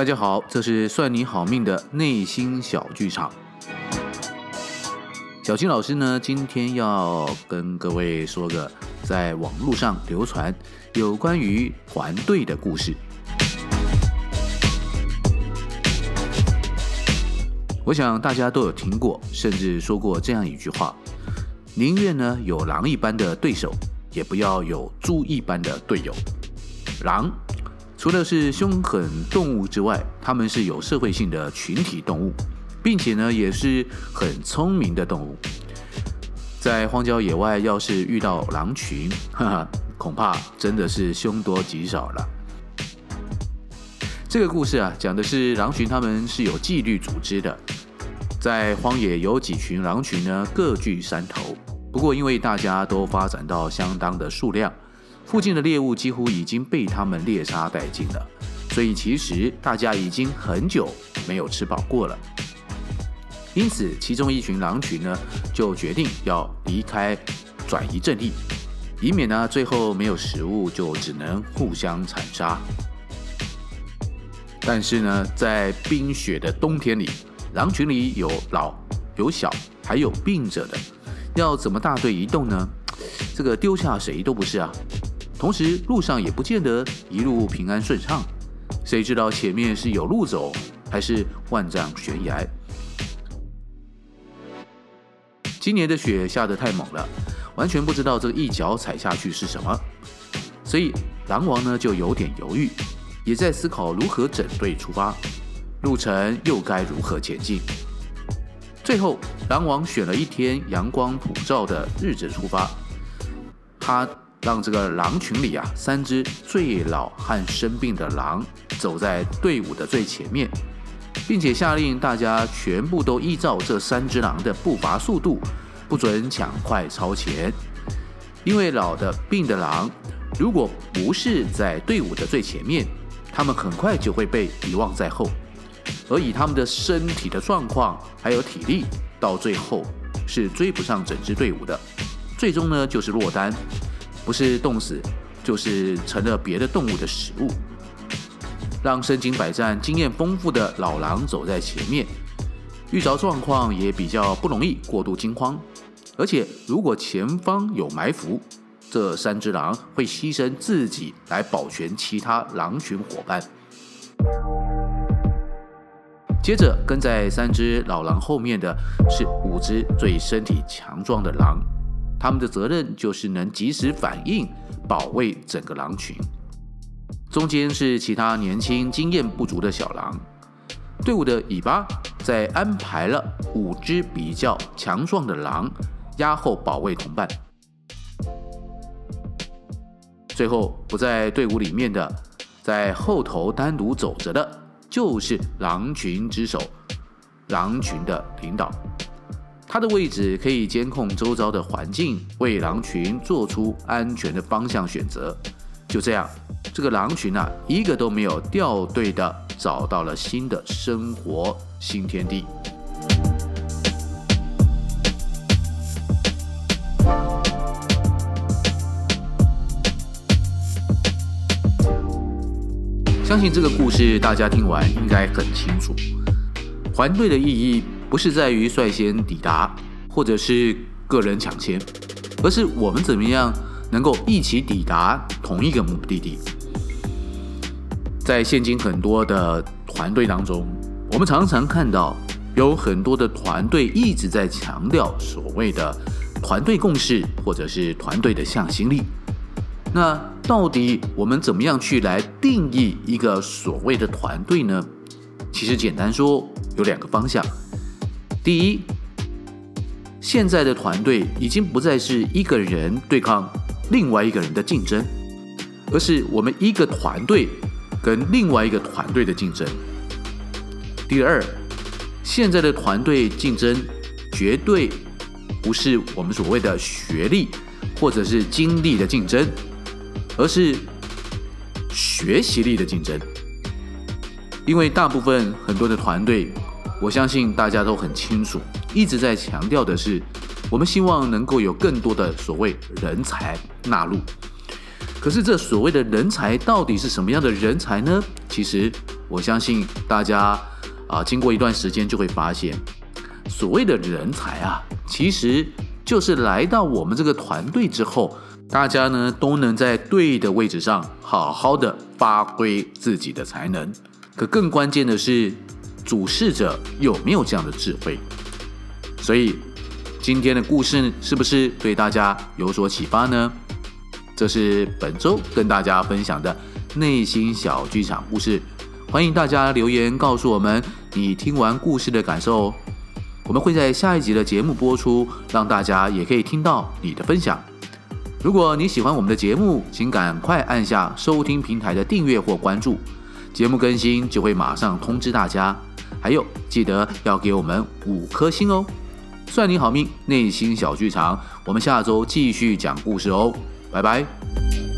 大家好，这是算你好命的内心小剧场。小金老师呢，今天要跟各位说个在网络上流传有关于团队的故事。我想大家都有听过，甚至说过这样一句话：宁愿呢有狼一般的对手，也不要有猪一般的队友。狼。除了是凶狠动物之外，它们是有社会性的群体动物，并且呢也是很聪明的动物。在荒郊野外，要是遇到狼群，哈哈，恐怕真的是凶多吉少了。这个故事啊，讲的是狼群，它们是有纪律组织的。在荒野有几群狼群呢，各据山头。不过因为大家都发展到相当的数量。附近的猎物几乎已经被他们猎杀殆尽了，所以其实大家已经很久没有吃饱过了。因此，其中一群狼群呢，就决定要离开，转移阵地，以免呢最后没有食物，就只能互相残杀。但是呢，在冰雪的冬天里，狼群里有老有小，还有病者的，要怎么大队移动呢？这个丢下谁都不是啊。同时，路上也不见得一路平安顺畅，谁知道前面是有路走，还是万丈悬崖？今年的雪下得太猛了，完全不知道这一脚踩下去是什么，所以狼王呢就有点犹豫，也在思考如何整队出发，路程又该如何前进。最后，狼王选了一天阳光普照的日子出发，他。让这个狼群里啊，三只最老和生病的狼走在队伍的最前面，并且下令大家全部都依照这三只狼的步伐速度，不准抢快超前。因为老的、病的狼，如果不是在队伍的最前面，他们很快就会被遗忘在后。而以他们的身体的状况还有体力，到最后是追不上整支队伍的，最终呢就是落单。不是冻死，就是成了别的动物的食物。让身经百战、经验丰富的老狼走在前面，遇着状况也比较不容易过度惊慌。而且，如果前方有埋伏，这三只狼会牺牲自己来保全其他狼群伙伴。接着，跟在三只老狼后面的是五只最身体强壮的狼。他们的责任就是能及时反应，保卫整个狼群。中间是其他年轻、经验不足的小狼。队伍的尾巴在安排了五只比较强壮的狼，压后保卫同伴。最后不在队伍里面的，在后头单独走着的，就是狼群之首，狼群的领导。它的位置可以监控周遭的环境，为狼群做出安全的方向选择。就这样，这个狼群啊，一个都没有掉队的，找到了新的生活新天地。相信这个故事大家听完应该很清楚，团队的意义。不是在于率先抵达，或者是个人抢先，而是我们怎么样能够一起抵达同一个目的地。在现今很多的团队当中，我们常常看到有很多的团队一直在强调所谓的团队共识，或者是团队的向心力。那到底我们怎么样去来定义一个所谓的团队呢？其实简单说，有两个方向。第一，现在的团队已经不再是一个人对抗另外一个人的竞争，而是我们一个团队跟另外一个团队的竞争。第二，现在的团队竞争绝对不是我们所谓的学历或者是经历的竞争，而是学习力的竞争。因为大部分很多的团队。我相信大家都很清楚，一直在强调的是，我们希望能够有更多的所谓人才纳入。可是这所谓的人才到底是什么样的人才呢？其实我相信大家啊，经过一段时间就会发现，所谓的人才啊，其实就是来到我们这个团队之后，大家呢都能在对的位置上好好的发挥自己的才能。可更关键的是，主事者有没有这样的智慧？所以今天的故事是不是对大家有所启发呢？这是本周跟大家分享的内心小剧场故事，欢迎大家留言告诉我们你听完故事的感受哦。我们会在下一集的节目播出，让大家也可以听到你的分享。如果你喜欢我们的节目，请赶快按下收听平台的订阅或关注，节目更新就会马上通知大家。还有，记得要给我们五颗星哦！算你好命，内心小剧场，我们下周继续讲故事哦。拜拜。